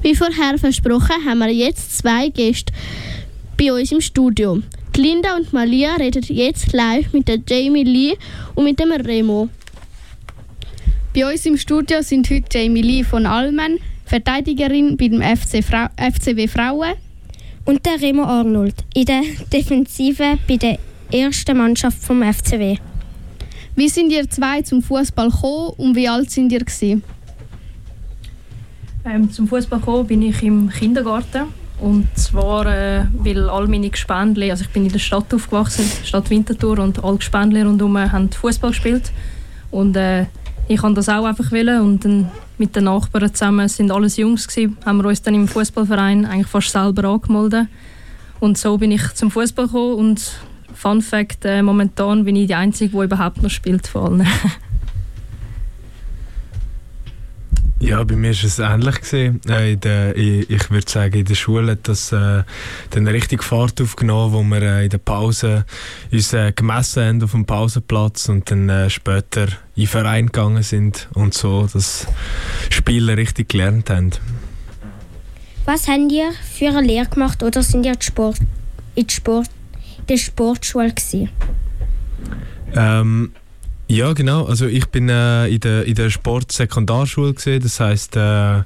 Wie vorher versprochen, haben wir jetzt zwei Gäste bei uns im Studio. Die Linda und Malia reden jetzt live mit der Jamie Lee und mit dem Remo. Bei uns im Studio sind heute Jamie Lee von Almen, Verteidigerin bei dem FC Fra FCW Frauen. Und der Remo Arnold in der Defensive bei der ersten Mannschaft vom FCW. Wie sind ihr zwei zum Fußball gekommen und wie alt sind ihr gewesen? Ähm, zum Fußball gekommen bin ich im Kindergarten. Und zwar, äh, weil all meine Gespendli, also ich bin in der Stadt aufgewachsen, Stadt Winterthur und alle Gespendli rundherum haben Fußball gespielt. Und äh, ich kann das auch einfach wollen. Und dann mit den Nachbarn zusammen sind alles Jungs gewesen, haben wir uns dann im Fußballverein eigentlich fast selber angemeldet. Und so bin ich zum Fußball gekommen. Und Fun Fact, äh, momentan bin ich die Einzige, die überhaupt noch spielt von allen. Ja, bei mir war es ähnlich. Gewesen. Äh, der, ich, ich würde sagen, in der Schule hat das äh, dann richtig Fahrt aufgenommen, wo wir äh, in der Pause uns äh, gemessen haben auf dem Pausenplatz und dann äh, später in den Verein gegangen sind und so das Spielen richtig gelernt haben. Was habt ihr für eine Lehre gemacht oder sind ihr Sport, in, Sport, in der Sportschule gewesen? Ähm, ja, genau. Also ich bin äh, in der, in der Sportsekundarschule gesehen. Das heißt, äh,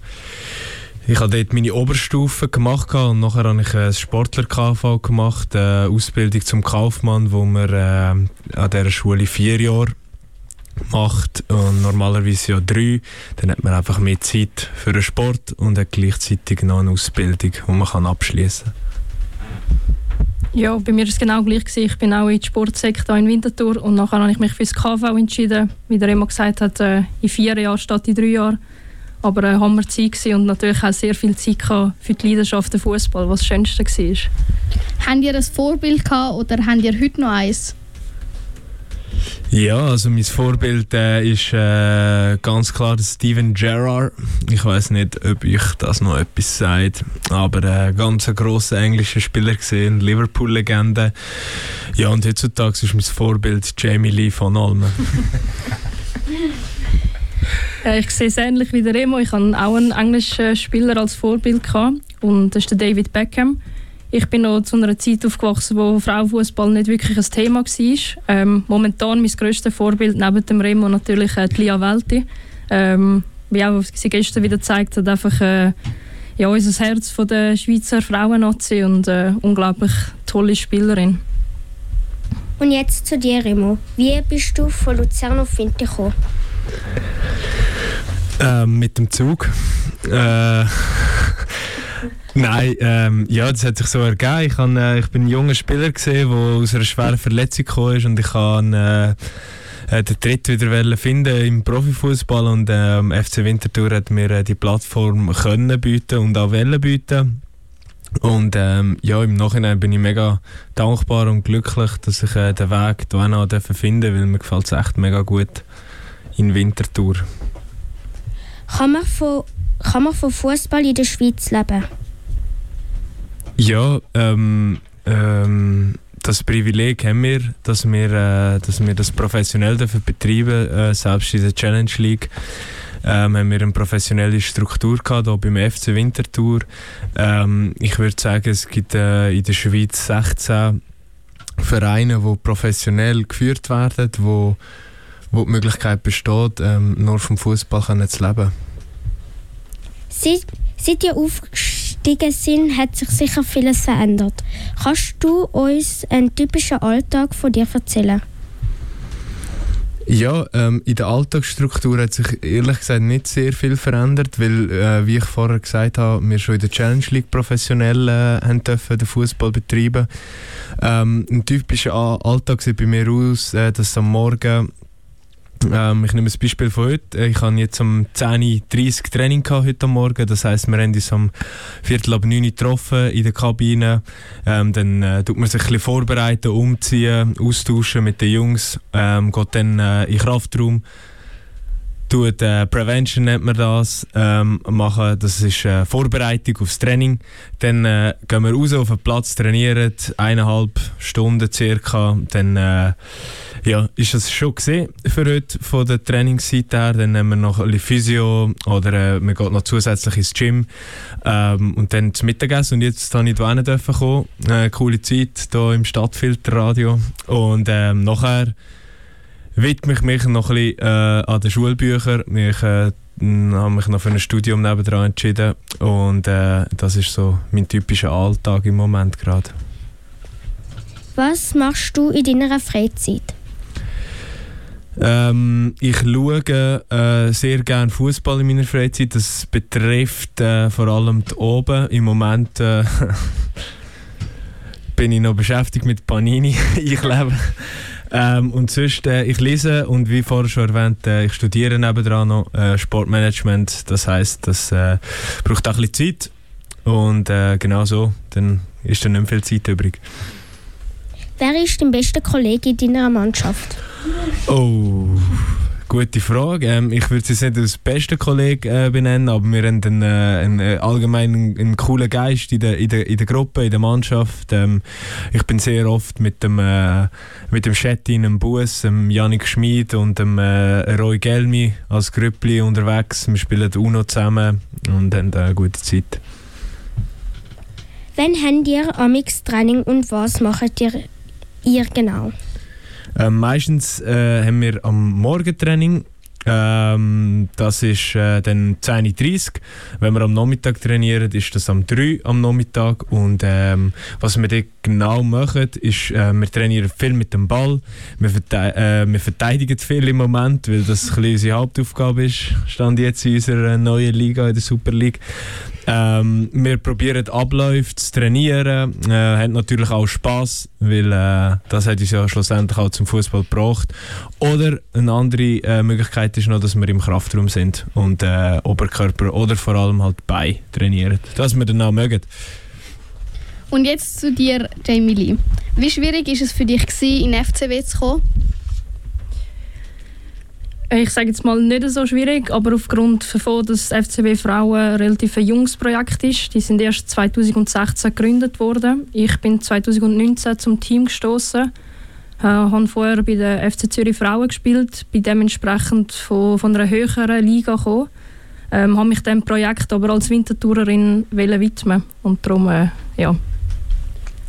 ich habe dort meine Oberstufe gemacht und nachher habe ich ein Sportler KV gemacht, eine Ausbildung zum Kaufmann, wo man äh, an dieser Schule vier Jahre macht und normalerweise ja drei. Dann hat man einfach mehr Zeit für den Sport und hat gleichzeitig noch eine Ausbildung, die man kann abschließen kann. Ja, bei mir war es genau gleich. Gewesen. Ich bin auch in Sportsektor in Winterthur und nachher habe ich mich für das KV entschieden. Wie der immer gesagt hat, äh, in vier Jahren statt in drei Jahren. Aber äh, haben wir Zeit und natürlich auch sehr viel Zeit für die Leidenschaft Fußball, was das Schönste war. Habt ihr ein Vorbild gehabt oder habt ihr heute noch eins? Ja, also mein Vorbild äh, ist äh, ganz klar Steven Gerrard. Ich weiß nicht, ob ich das noch etwas sagt, aber äh, ganz ein grosser englischer Spieler gesehen, Liverpool-Legende. Ja, und heutzutage ist mein Vorbild Jamie Lee von Almen. Äh, ich sehe es ähnlich wie der Remo. Ich hatte auch einen englischen Spieler als Vorbild gehabt, und das ist der David Beckham. Ich bin noch zu einer Zeit aufgewachsen, wo Frauenfußball nicht wirklich ein Thema war. Ähm, momentan mein grösstes Vorbild neben dem Remo natürlich äh, Lia Welti. Ähm, wie auch sie gestern wieder gezeigt hat, einfach äh, ja, unser Herz von der Schweizer Frauennazi und äh, unglaublich tolle Spielerin. Und jetzt zu dir, Remo. Wie bist du von Luzern auf Winter gekommen? Ähm, mit dem Zug. Äh, Nein, ähm, ja, das hat sich so ergeben. Ich, hab, äh, ich bin ein junger Spieler der aus einer schweren Verletzung gekommen ist und ich kann äh, äh, den Tritt wieder finden im Profifußball und ähm, FC Winterthur hat mir äh, die Plattform können bieten und auch wollen bieten. Und ähm, ja, im Nachhinein bin ich mega dankbar und glücklich, dass ich äh, den Weg hier noch finden weil mir gefällt es echt mega gut in Winterthur. Kann man von, kann man von Fußball in der Schweiz leben? Ja, ähm, ähm, das Privileg haben wir, dass wir, äh, dass wir das professionell dafür betreiben äh, selbst in der Challenge League. Ähm, haben wir eine professionelle Struktur gehabt, hier beim FC Winterthur. Ähm, ich würde sagen, es gibt äh, in der Schweiz 16 Vereine, die professionell geführt werden, wo, wo die Möglichkeit besteht, ähm, nur vom Fußball zu leben. Seit, seit ihr aufgestiegen gestiegen sind, hat sich sicher vieles verändert. Kannst du uns einen typischen Alltag von dir erzählen? Ja, ähm, in der Alltagsstruktur hat sich ehrlich gesagt nicht sehr viel verändert, weil, äh, wie ich vorher gesagt habe, wir schon in der Challenge League professionell äh, dürfen, den Fußball betreiben. Ähm, ein typischer Alltag sieht bei mir aus, äh, dass am Morgen ähm, ich nehme ein Beispiel von heute. Ich habe jetzt um 10.30 Uhr Training gehabt heute Morgen. Das heisst, wir haben uns um Viertel ab 9 Uhr getroffen in der Kabine. Ähm, dann äh, tut man sich ein bisschen vorbereiten, umziehen, austauschen mit den Jungs. Ähm, geht dann äh, in den Kraftraum. Tut, äh, Prevention nennt man das, ähm, machen. Das ist äh, Vorbereitung aufs Training. Dann äh, gehen wir raus auf den Platz, trainieren, eineinhalb Stunden circa. Dann äh, Ja, ist das schon gesehen für heute von der Trainingsseite her. Dann nehmen wir noch ein bisschen Physio oder äh, man geht noch zusätzlich ins Gym ähm, und dann zum Mittagessen. Und jetzt habe ich hier dürfen kommen. Äh, coole Zeit hier im Stadtfilterradio. Und ähm, nachher widme ich mich noch ein bisschen äh, an den Schulbüchern. Ich äh, habe mich noch für ein Studium nebendran entschieden und äh, das ist so mein typischer Alltag im Moment gerade. Was machst du in deiner Freizeit? Ähm, ich schaue äh, sehr gerne Fußball in meiner Freizeit. Das betrifft äh, vor allem die oben. Im Moment äh, bin ich noch beschäftigt mit Panini. ich lebe. Ähm, und sonst, äh, ich lese und wie vorher schon erwähnt, äh, ich studiere nebendran noch äh, Sportmanagement. Das heißt, das braucht auch ein bisschen Zeit. Und genau so, dann ist dann nicht mehr viel Zeit übrig. Wer ist dein bester Kollege in deiner Mannschaft? Oh, gute Frage. Ähm, ich würde sie nicht als besten Kollegen äh, benennen, aber wir haben einen, äh, einen, äh, allgemein einen, coolen Geist in der, in, der, in der Gruppe, in der Mannschaft. Ähm, ich bin sehr oft mit dem, äh, mit dem Schettin, dem Bus, dem Janik Schmid und dem äh, Roy Gelmi als Grüppli unterwegs. Wir spielen UNO zusammen und haben eine gute Zeit. Wann habt ihr Amix Training und was macht ihr, ihr genau? Ähm, meistens äh, haben wir am Morgentraining. Ähm, das ist äh, dann 10.30 Uhr. Wenn wir am Nachmittag trainieren, ist das am 3 Uhr am Nachmittag. Und ähm, was wir dort genau machen, ist, äh, wir trainieren viel mit dem Ball. Wir, verte äh, wir verteidigen viel im Moment, weil das ein unsere Hauptaufgabe ist. Stand jetzt in unserer neuen Liga, in der Super League. Ähm, wir probieren Abläufe zu trainieren, äh, haben natürlich auch Spaß, weil äh, das hat uns ja schlussendlich auch zum Fußball gebracht. Oder eine andere äh, Möglichkeit ist noch, dass wir im Kraftraum sind und äh, Oberkörper oder vor allem halt Bein trainieren, dass wir dann auch mögen. Und jetzt zu dir, Jamie Lee. Wie schwierig ist es für dich gewesen, in FCW zu kommen? Ich sage jetzt mal nicht so schwierig, aber aufgrund davon, dass FCB Frauen ein relativ junges Projekt ist, die sind erst 2016 gegründet worden. Ich bin 2019 zum Team gestoßen, äh, habe vorher bei der FC Zürich Frauen gespielt, bin dementsprechend von, von einer höheren Liga gekommen, ähm, habe mich dem Projekt aber als Wintertourerin widmen und darum, äh, ja.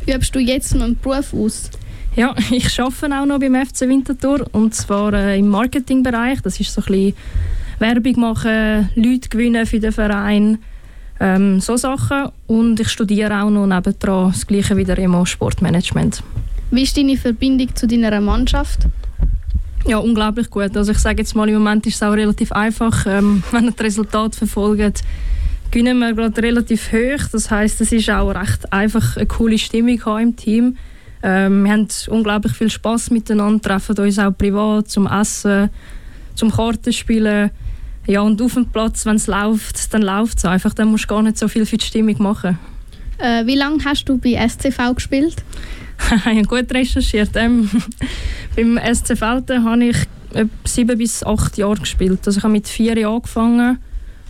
Übst du jetzt noch einen Beruf aus? Ja, ich arbeite auch noch beim FC Winterthur und zwar äh, im Marketingbereich. Das ist so ein bisschen Werbung machen, Leute gewinnen für den Verein, ähm, so Sachen. Und ich studiere auch noch nebendran das Gleiche wie der Remo Sportmanagement. Wie ist deine Verbindung zu deiner Mannschaft? Ja, unglaublich gut. Also ich sage jetzt mal, im Moment ist es auch relativ einfach. Ähm, wenn ihr das Resultat verfolgt, gewinnen wir gerade relativ hoch. Das heißt, es ist auch recht einfach eine coole Stimmung im Team. Ähm, wir haben unglaublich viel Spaß miteinander, treffen uns auch privat zum Essen, zum Kartenspielen. Ja, und auf dem Platz, wenn es läuft, dann läuft es einfach. Dann musst du gar nicht so viel für die Stimmung machen. Äh, wie lange hast du bei SCV gespielt? ich habe gut recherchiert. Ähm, beim SCV habe ich sieben bis acht Jahre gespielt. Also ich habe mit vier Jahren angefangen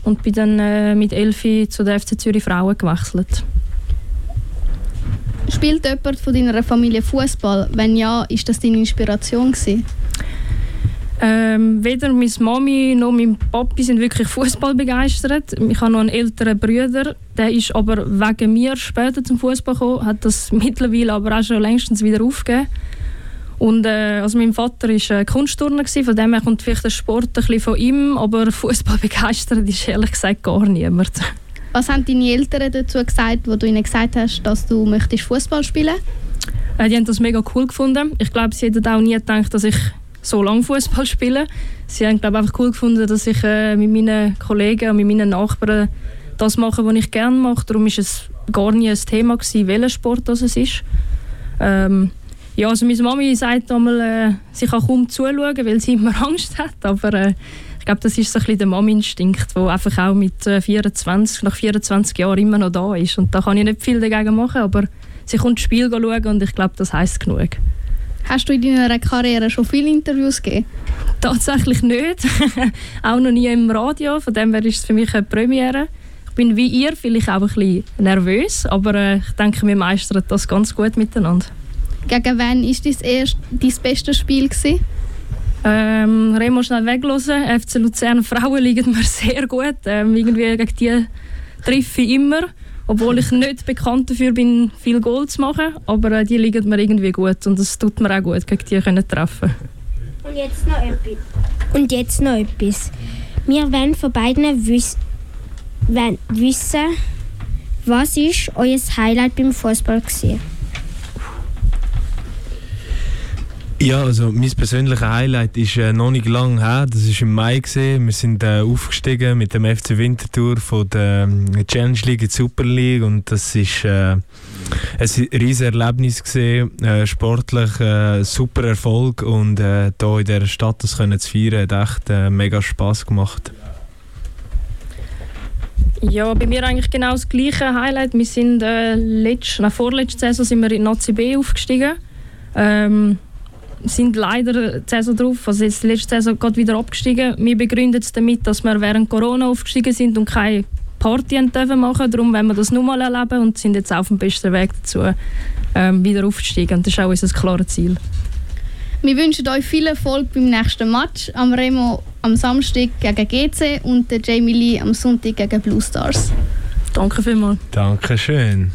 und bin dann äh, mit elf zu der FC Zürich Frauen gewechselt. Spielt jemand von deiner Familie Fußball? Wenn ja, ist das deine Inspiration gewesen? Ähm, weder meine Mami noch mein Papi sind wirklich Fußball begeistert. Ich habe noch einen älteren Bruder, der ist aber wegen mir später zum Fußball gekommen, hat das mittlerweile aber auch schon längstens wieder aufgegeben. Und äh, also mein Vater war äh, Kunstturner, von dem her kommt vielleicht der Sport ein bisschen von ihm, aber Fußball begeistert ist ehrlich gesagt gar niemand. Was haben deine Eltern dazu gesagt, wo du ihnen gesagt hast, dass du möchtest Fußball spielen? Äh, die haben das mega cool gefunden. Ich glaube, sie hätten auch nie gedacht, dass ich so lange Fußball spiele. Sie haben glaube einfach cool gefunden, dass ich äh, mit meinen Kollegen und mit meinen Nachbarn das mache, was ich gerne mache. Darum ist es gar nie ein Thema gewesen, welcher Sport das es ist. Ähm, ja, also meine Mami sagt einmal, äh, sie kann kaum zuschauen, weil sie immer Angst hat, aber äh, ich glaube, das ist so ein bisschen der Mom-Instinkt, der einfach auch mit 24, äh, nach 24 Jahren immer noch da ist. Und da kann ich nicht viel dagegen machen, aber sie kommt das Spiel schauen und ich glaube, das heisst genug. Hast du in deiner Karriere schon viele Interviews gegeben? Tatsächlich nicht. auch noch nie im Radio, von dem her ist es für mich eine Premiere. Ich bin wie ihr vielleicht auch ein bisschen nervös, aber äh, ich denke, wir meistern das ganz gut miteinander. Gegen wen war dein, erst, dein bestes Spiel? Gewesen? Ähm, Remo schnell weglassen. FC Luzern Frauen liegen mir sehr gut. Ähm, irgendwie gegen die treffe ich immer. Obwohl ich nicht bekannt dafür bin, viel Goal zu machen. Aber äh, die liegen mir irgendwie gut. Und es tut mir auch gut, gegen die können treffen. Und jetzt noch etwas. Und jetzt noch etwas. Wir wollen von beiden wiss wissen, was ist euer Highlight beim Fußball gewesen? Ja, also mein persönliches Highlight ist äh, noch nicht lange her. Das war im Mai. Gewesen. Wir sind äh, aufgestiegen mit dem FC Winterthur von der ähm, Challenge League in die Super League und das ist äh, ein riesiges Erlebnis gewesen. Äh, sportlich äh, super Erfolg und äh, hier in dieser Stadt das können zu feiern hat echt äh, mega Spaß gemacht. Ja, bei mir eigentlich genau das gleiche Highlight. Wir sind äh, letzt, na, vorletzte Saison sind wir in Nazi B aufgestiegen. Ähm, sind leider die Saison drauf, also jetzt letzte Saison gerade wieder abgestiegen. Wir begründen es damit, dass wir während Corona aufgestiegen sind und keine Party dürfen machen. Darum wollen wir das nochmal erleben und sind jetzt auf dem besten Weg dazu, ähm, wieder aufzusteigen. Und das ist auch unser klares Ziel. Wir wünschen euch viel Erfolg beim nächsten Match. Am Remo am Samstag gegen GC und der Jamie Lee am Sonntag gegen Blue Stars. Danke vielmals. Dankeschön.